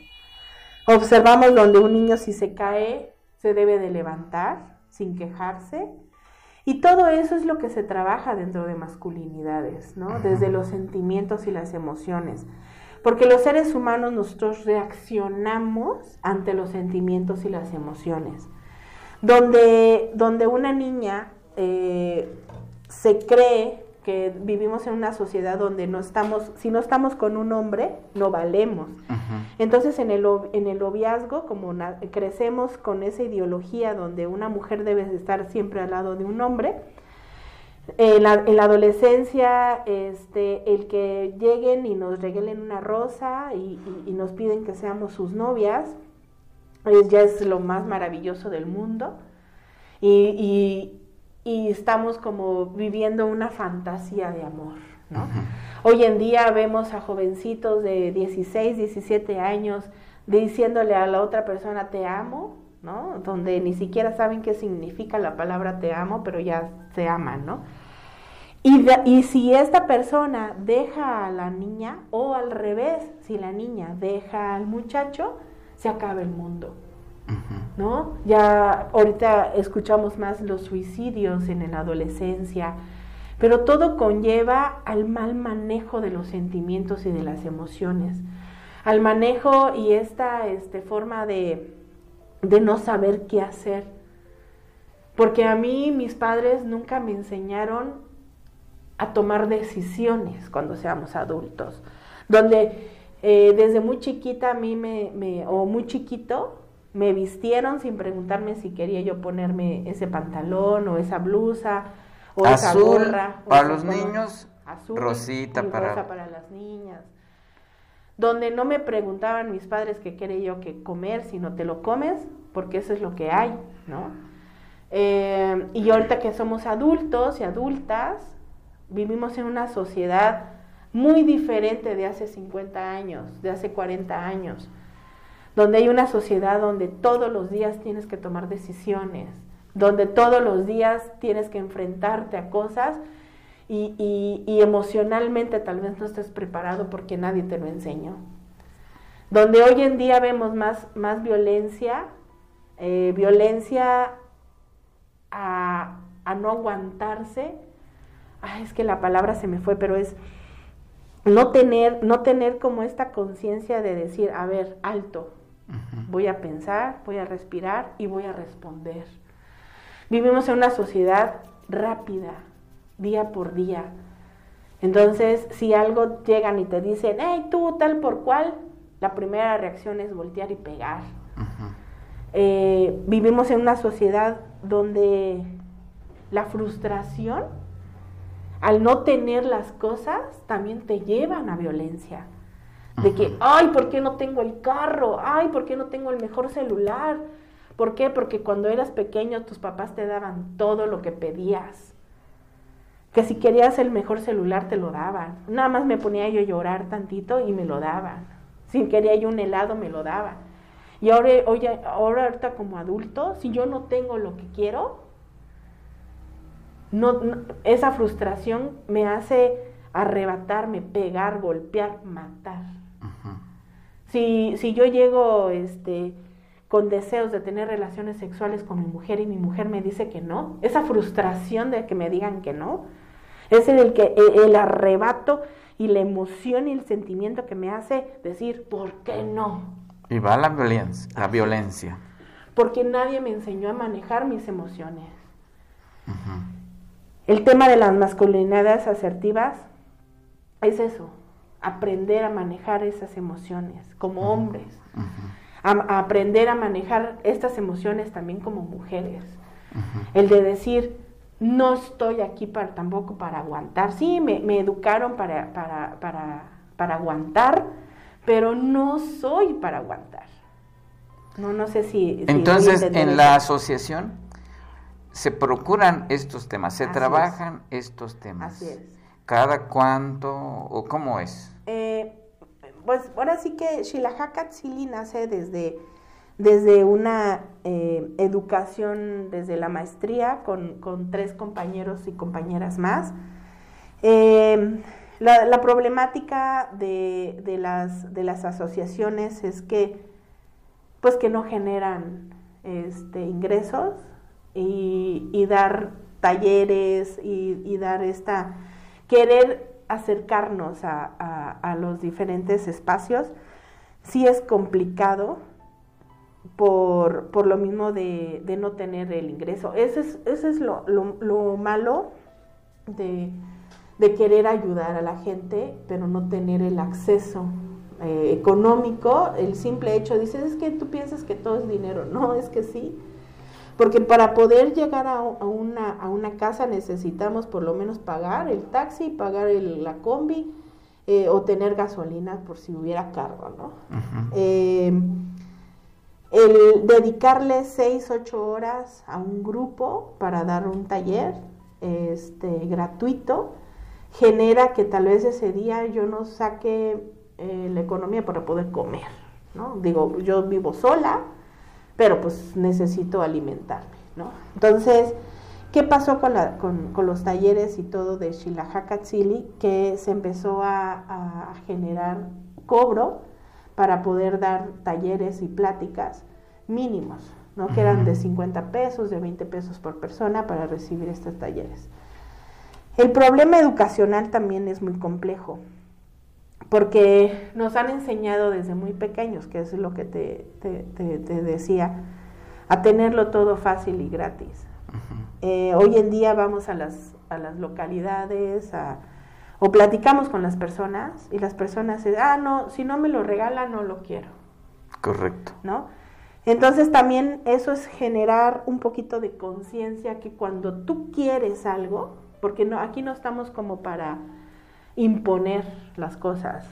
Observamos donde un niño si se cae, se debe de levantar sin quejarse. Y todo eso es lo que se trabaja dentro de masculinidades, ¿no? Desde los sentimientos y las emociones. Porque los seres humanos nosotros reaccionamos ante los sentimientos y las emociones. Donde, donde una niña eh, se cree que vivimos en una sociedad donde no estamos, si no estamos con un hombre, no valemos. Entonces en el, en el noviazgo, como crecemos con esa ideología donde una mujer debe estar siempre al lado de un hombre, en la, en la, adolescencia, este, el que lleguen y nos regalen una rosa y, nos piden que seamos sus novias, ya es lo más maravilloso del mundo. y, y estamos como viviendo una fantasía de amor, ¿no? Hoy en día vemos a jovencitos de 16, 17 años diciéndole a la otra persona te amo, ¿no? Donde ni siquiera saben qué significa la palabra te amo, pero ya se aman, ¿no? Y, y si esta persona deja a la niña, o al revés, si la niña deja al muchacho, se acaba el mundo. ¿no? Ya ahorita escuchamos más los suicidios en la adolescencia, pero todo conlleva al mal manejo de los sentimientos y de las emociones, al manejo y esta este, forma de, de no saber qué hacer. Porque a mí mis padres nunca me enseñaron a tomar decisiones cuando seamos adultos, donde eh, desde muy chiquita a mí me, me, o muy chiquito, me vistieron sin preguntarme si quería yo ponerme ese pantalón o esa blusa o esa gorra. Para los niños, azul, rosita para... Para las niñas. Donde no me preguntaban mis padres qué quería yo que comer, sino te lo comes porque eso es lo que hay, ¿no? Eh, y ahorita que somos adultos y adultas, vivimos en una sociedad muy diferente de hace 50 años, de hace 40 años donde hay una sociedad donde todos los días tienes que tomar decisiones, donde todos los días tienes que enfrentarte a cosas y, emocionalmente tal vez no estés preparado porque nadie te lo enseñó. Donde hoy en día vemos más, más violencia, eh, violencia a, no aguantarse. es que la palabra se me fue, pero es no tener, no tener como esta conciencia de decir, a ver, alto, Voy a pensar, voy a respirar y voy a responder. Vivimos en una sociedad rápida, día por día. Entonces, si algo llegan y te dicen, hey, tú tal por cual, la primera reacción es voltear y pegar. Eh, vivimos en una sociedad donde la frustración, al no tener las cosas, también te llevan a violencia De que, ay, ¿por qué no tengo el carro? Ay, ¿por qué no tengo el mejor celular? ¿Por qué? Porque cuando eras pequeño tus papás te daban todo lo que pedías. Que si querías el mejor celular te lo daban. Nada más me ponía yo a llorar tantito y me lo daban. Si quería yo un helado me lo daban. Y ahora, oye, ahora ahorita como adulto, si yo no tengo lo que quiero, no, esa frustración me hace arrebatarme, pegar, golpear, matar. si, si yo llego este, con deseos de tener relaciones sexuales con mi mujer y mi mujer me dice que no, esa frustración de que me digan que no, es el, que, e, el arrebato y la emoción y el sentimiento que me hace decir, ¿por qué no? Y va la violencia, la violencia. Porque nadie me enseñó a manejar mis emociones. El tema de las masculinidades asertivas es eso, aprender a manejar esas emociones como hombres, a, aprender a manejar estas emociones también como mujeres. El de decir, no estoy aquí para, tampoco para aguantar. Sí, me, educaron para, para, para, para, aguantar, pero no soy para aguantar. No, no sé si... Entonces, en la asociación se procuran estos temas, se trabajan estos temas. Así es. ¿Cada cuánto o cómo es? Eh, pues ahora sí que Shilajaka Tzili nace desde, desde una eh, educación, desde la maestría, con, tres compañeros y compañeras más. Eh, la, problemática de, de, las, de las asociaciones es que, pues que no generan este, ingresos, y, dar talleres y, dar esta, querer acercarnos a, los diferentes espacios, sí es complicado por, lo mismo de, no tener el ingreso. Ese es, ese es lo, malo de, querer ayudar a la gente, pero no tener el acceso eh, económico. El simple hecho, dices, es que tú piensas que todo es dinero. No, es que sí porque para poder llegar a, una, a una casa necesitamos por lo menos pagar el taxi, pagar la combi eh, o tener gasolina por si hubiera carro, ¿no? Eh, el dedicarle seis, ocho horas a un grupo para dar un taller este, gratuito genera que tal vez ese día yo no saque eh, la economía para poder comer, ¿no? Digo, yo vivo sola, pero pues necesito alimentarme, ¿no? Entonces, ¿qué pasó con, la, con, los talleres y todo de Shilahakatsili? Que se empezó a, generar cobro para poder dar talleres y pláticas mínimos, ¿no? Que eran de 50 pesos, de 20 pesos por persona para recibir estos talleres. El problema educacional también es muy complejo porque nos han enseñado desde muy pequeños, que es lo que te, decía, a tenerlo todo fácil y gratis. Eh, hoy en día vamos a las, a las localidades o platicamos con las personas y las personas dicen, ah, no, si no me lo regalan, no lo quiero. Correcto. ¿No? Entonces también eso es generar un poquito de conciencia que cuando tú quieres algo, porque no, aquí no estamos como para imponer las cosas.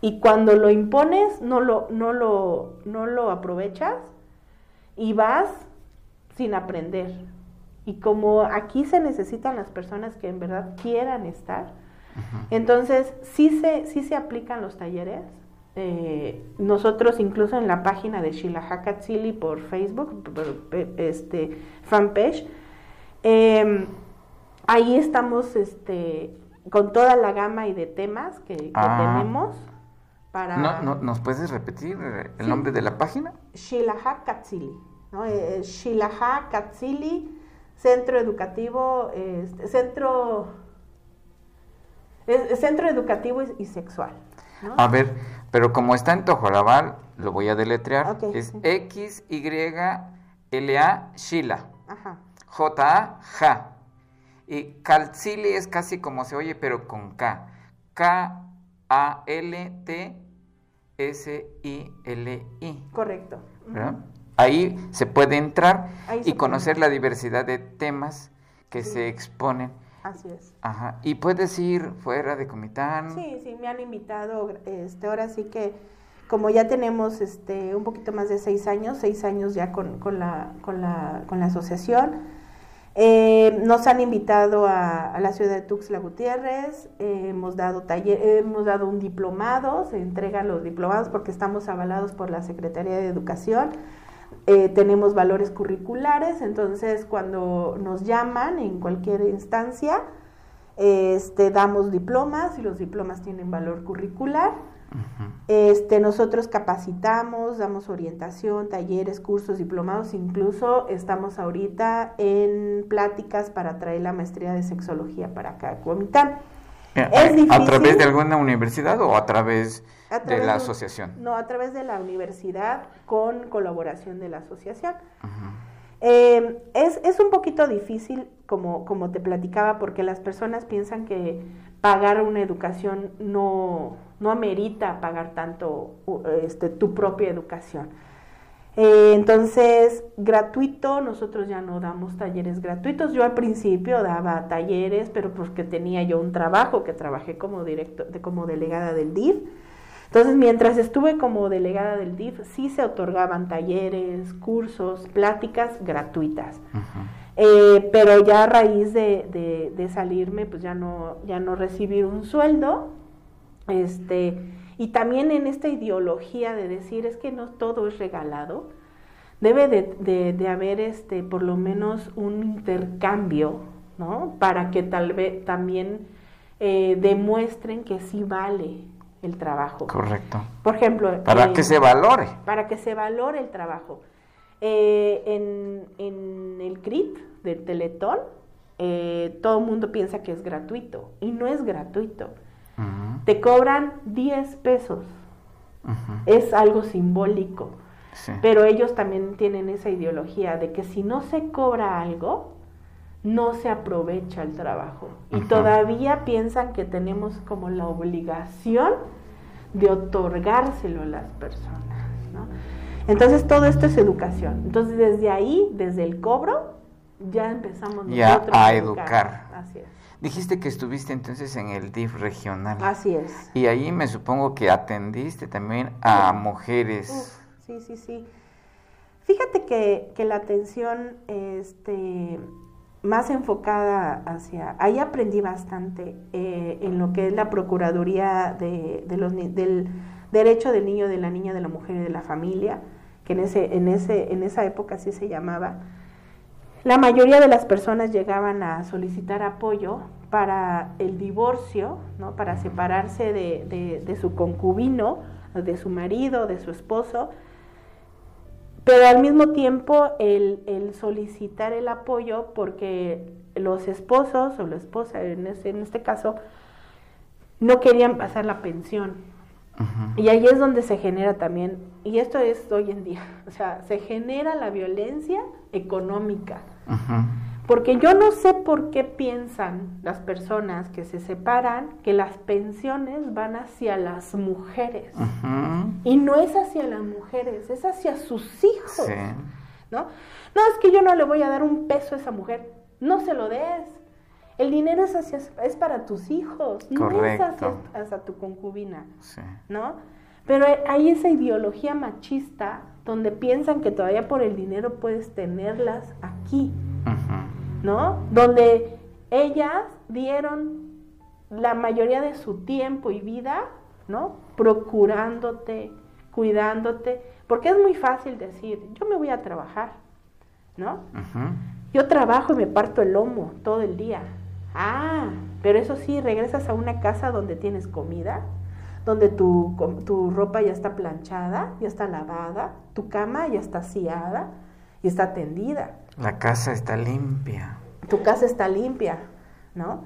Y cuando lo impones, no lo, no lo, no lo aprovechas y vas sin aprender. Y como aquí se necesitan las personas que en verdad quieran estar, entonces sí se, sí se aplican los talleres. Eh, nosotros incluso en la página de Shilahaka Tzili por Facebook, este, fanpage, eh, ahí estamos este, con toda la gama y de temas que, ah. tenemos para... No, no, ¿Nos puedes repetir el nombre de la página? Shilaha Katsili, ¿no? Eh, eh, Shilaha Katsili, Centro Educativo, este, Centro, Centro Educativo y, Sexual. A ver, pero como está en Tojolabal, lo voy a deletrear. Es X-Y-L-A Shila. J-A-J. Y Calzili es casi como se oye, pero con K. K-A-L-T-S-I-L-I. Correcto. Ahí se puede entrar y conocer la diversidad de temas que se exponen Así es. Ajá. ¿Y puedes ir fuera de Comitán? Sí, sí, me han invitado. Este, ahora sí que, como ya tenemos este, un poquito más de seis años, seis años ya con, con, la, con, la, con la asociación, eh, nos han invitado a, la ciudad de Tuxtla Gutiérrez, eh, hemos dado taller, hemos dado un diplomado, se entregan los diplomados porque estamos avalados por la Secretaría de Educación. Eh, tenemos valores curriculares, entonces cuando nos llaman en cualquier instancia, este, damos diplomas y los diplomas tienen valor curricular. este, nosotros capacitamos, damos orientación, talleres, cursos, diplomados, incluso estamos ahorita en pláticas para traer la maestría de sexología para acá, Comitán. Eh, ¿A través de alguna universidad o a través, de la asociación? No, a través de la universidad con colaboración de la asociación. Eh, es, es, un poquito difícil, como, como te platicaba, porque las personas piensan que pagar una educación no, no amerita pagar tanto este, tu propia educación. Eh, entonces, gratuito, nosotros ya no damos talleres gratuitos. Yo al principio daba talleres, pero porque tenía yo un trabajo, que trabajé como, directo, como delegada del DIF. Entonces, mientras estuve como delegada del DIF, sí se otorgaban talleres, cursos, pláticas gratuitas. Eh, pero ya a raíz de, de, salirme, pues ya no, ya no recibí un sueldo. Este, y también en esta ideología de decir es que no todo es regalado, debe de, haber este, por lo menos un intercambio, ¿no? Para que tal vez también eh, demuestren que sí vale el trabajo. Correcto. Por ejemplo. Para que se valore. Para que se valore el trabajo. Eh, en, en, el CRIT del Teletón, eh, todo el mundo piensa que es gratuito y no es gratuito te cobran 10 pesos. Es algo simbólico. Pero ellos también tienen esa ideología de que si no se cobra algo, no se aprovecha el trabajo. Y todavía piensan que tenemos como la obligación de otorgárselo a las personas. Entonces todo esto es educación. Entonces desde ahí, desde el cobro, ya empezamos ya a educar. Así es. Dijiste que estuviste entonces en el DIF regional. Así es. Y ahí me supongo que atendiste también a mujeres. sí, sí, sí. Fíjate que, la atención este, más enfocada hacia... Ahí aprendí bastante eh, en lo que es la Procuraduría de, los, del Derecho del Niño, de la Niña, de la Mujer y de la Familia, que en, ese, en, ese, en esa época así se llamaba la mayoría de las personas llegaban a solicitar apoyo para el divorcio, ¿no? para separarse de, su concubino, de su marido, de su esposo, pero al mismo tiempo el, solicitar el apoyo porque los esposos o la esposa en este, en este caso no querían pasar la pensión. Y ahí es donde se genera también, y esto es hoy en día, o sea, se genera la violencia económica. Porque yo no sé por qué piensan las personas que se separan que las pensiones van hacia las mujeres. Y no es hacia las mujeres, es hacia sus hijos. ¿no? no, es que yo no le voy a dar un peso a esa mujer. No se lo des. El dinero es, hacia, es para tus hijos, no es hacia, tu concubina. ¿No? Pero hay esa ideología machista donde piensan que todavía por el dinero puedes tenerlas aquí, ¿no? Donde ellas dieron la mayoría de su tiempo y vida, ¿no? Procurándote, cuidándote, porque es muy fácil decir, yo me voy a trabajar, ¿no? Yo trabajo y me parto el lomo todo el día. Ah, pero eso sí, regresas a una casa donde tienes comida, donde tu, tu ropa ya está planchada, ya está lavada, tu cama ya está aseada y está tendida. La casa está limpia. Tu casa está limpia, ¿no?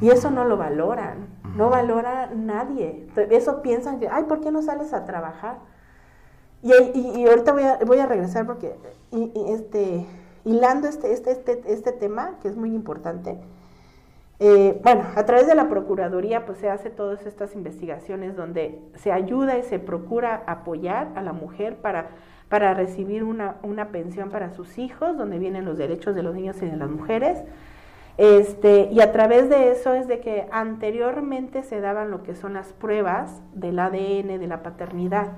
Y eso no lo valoran, no valora nadie. Eso piensan que, ay, ¿por qué no sales a trabajar? Y, y, ahorita voy a, voy a regresar porque, y, este, hilando este, este, este, este tema, que es muy importante, eh, bueno, a través de la Procuraduría pues se hace todas estas investigaciones donde se ayuda y se procura apoyar a la mujer para, para recibir una, una pensión para sus hijos, donde vienen los derechos de los niños y de las mujeres. Este, y a través de eso es de que anteriormente se daban lo que son las pruebas del ADN de la paternidad.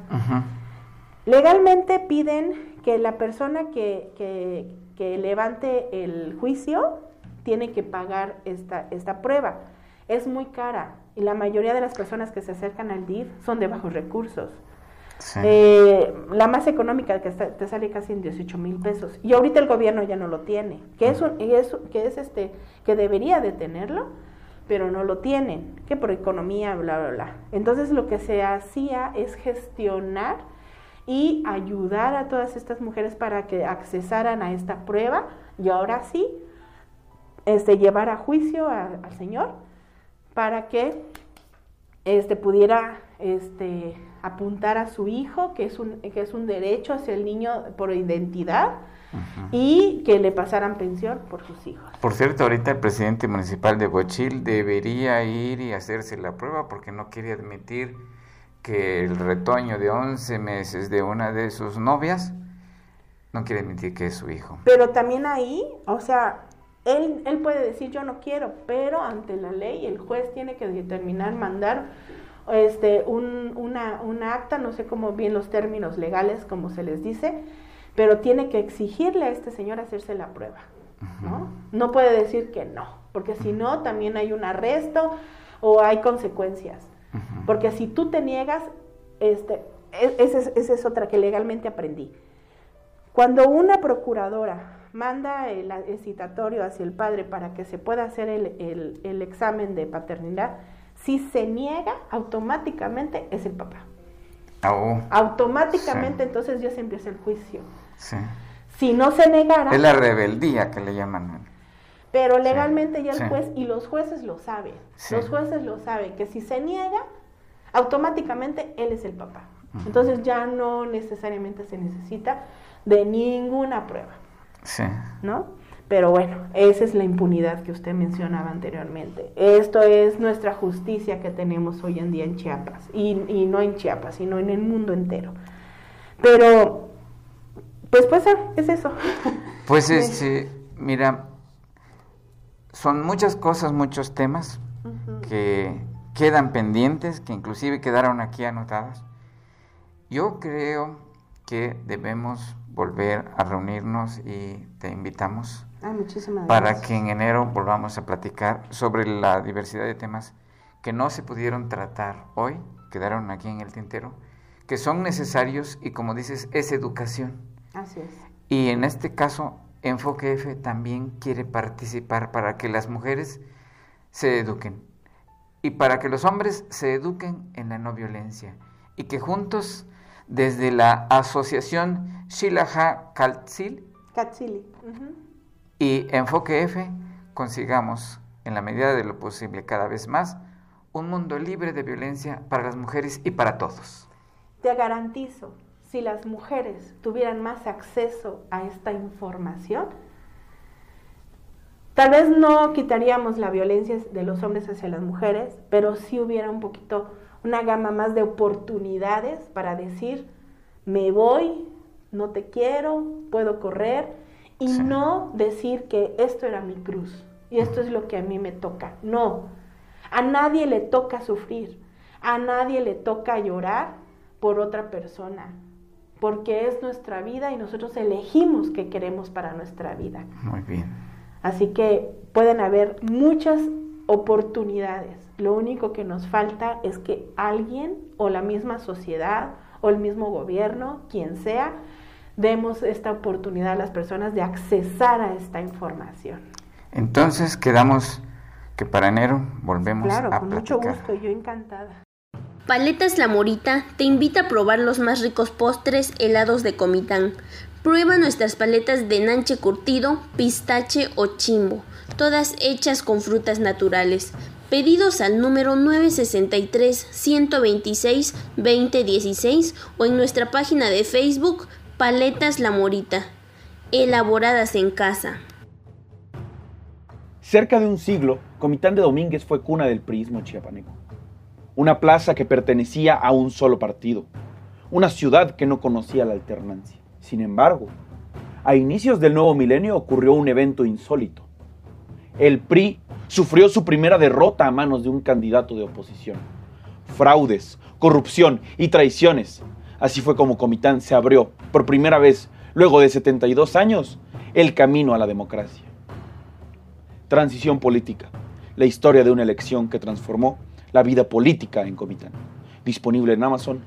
Legalmente piden que la persona que, que, que, levante el juicio tiene que pagar esta, esta prueba. Es muy cara y la mayoría de las personas que se acercan al DIF son de bajos recursos. Eh, la más económica que te sale casi en 18 mil pesos. Y ahorita el gobierno ya no lo tiene. Que es, un, que es este que debería de tenerlo pero no lo tienen. Que por economía bla bla bla. Entonces lo que se hacía es gestionar y ayudar a todas estas mujeres para que accesaran a esta prueba y ahora sí este llevar a juicio al señor para que este pudiera este apuntar a su hijo, que es un, que es un derecho hacia el niño por identidad, y que le pasaran pensión por sus hijos. Por cierto, ahorita el presidente municipal de Bochil debería ir y hacerse la prueba porque no quiere admitir que el retoño de 11 meses de una de sus novias no quiere admitir que es su hijo. Pero también ahí, o sea, él, él puede decir yo no quiero, pero ante la ley el juez tiene que determinar, mandar este, un, una, una acta, no sé cómo bien los términos legales, como se les dice, pero tiene que exigirle a este señor hacerse la prueba. ¿no? no puede decir que no, porque si no, también hay un arresto o hay consecuencias. Porque si tú te niegas, este, e, esa es, esa es otra que legalmente aprendí. Cuando una procuradora manda el, citatorio hacia el padre para que se pueda hacer el, el, el examen de paternidad, si se niega, automáticamente es el papá. Oh. Automáticamente entonces se empieza el juicio. Si no se negara... Es la rebeldía que le llaman. Pero legalmente ya el juez, y los jueces lo saben, los jueces lo saben, que si se niega, automáticamente él es el papá. Entonces ya no necesariamente se necesita de ninguna prueba. Sí. ¿No? Pero bueno, esa es la impunidad que usted mencionaba anteriormente. Esto es nuestra justicia que tenemos hoy en día en Chiapas. Y, no en Chiapas, sino en el mundo entero. Pero, pues, pues, es eso. Pues, este, mira, son muchas cosas, muchos temas que quedan pendientes, que inclusive quedaron aquí anotadas. Yo creo que debemos volver a reunirnos y te invitamos Ah, para que en enero volvamos a platicar sobre la diversidad de temas que no se pudieron tratar hoy, quedaron aquí en el tintero, que son necesarios y como dices, es educación. Así es. Y en este caso, Enfoque F también quiere participar para que las mujeres se eduquen y para que los hombres se eduquen en la no violencia y que juntos, desde la asociación Shilaha Katzil, Katzili, y Enfoque F consigamos, en la medida de lo posible cada vez más, un mundo libre de violencia para las mujeres y para todos. Te garantizo, si las mujeres tuvieran más acceso a esta información, tal vez no quitaríamos la violencia de los hombres hacia las mujeres, pero sí hubiera un poquito, una gama más de oportunidades para decir, me voy, no te quiero, puedo correr y no decir que esto era mi cruz y esto es lo que a mí me toca. No, a nadie le toca sufrir, a nadie le toca llorar por otra persona, porque es nuestra vida y nosotros elegimos qué queremos para nuestra vida. Muy bien. Así que pueden haber muchas oportunidades. Lo único que nos falta es que alguien o la misma sociedad o el mismo gobierno, quien sea, demos esta oportunidad a las personas de accesar a esta información. Entonces quedamos que para enero volvemos claro, a con mucho gusto, yo encantada. Paletas La Morita te invita a probar los más ricos postres helados de Comitán. Prueba nuestras paletas de nanche curtido, pistache o chimbo, todas hechas con frutas naturales. Pedidos al número 963-126-2016 o en nuestra página de Facebook Paletas La Morita, elaboradas en casa. Cerca de un siglo, Comitán de Domínguez fue cuna del priismo chiapaneco. Una plaza que pertenecía a un solo partido. Una ciudad que no conocía la alternancia. Sin embargo, a inicios del nuevo milenio ocurrió un evento insólito. el PRI sufrió su primera derrota a manos de un candidato de oposición. Fraudes, corrupción y traiciones. Así fue como Comitán se abrió, por primera vez, luego de 72 años, el camino a la democracia. Transición política, la historia de una elección que transformó la vida política en Comitán. Disponible en Amazon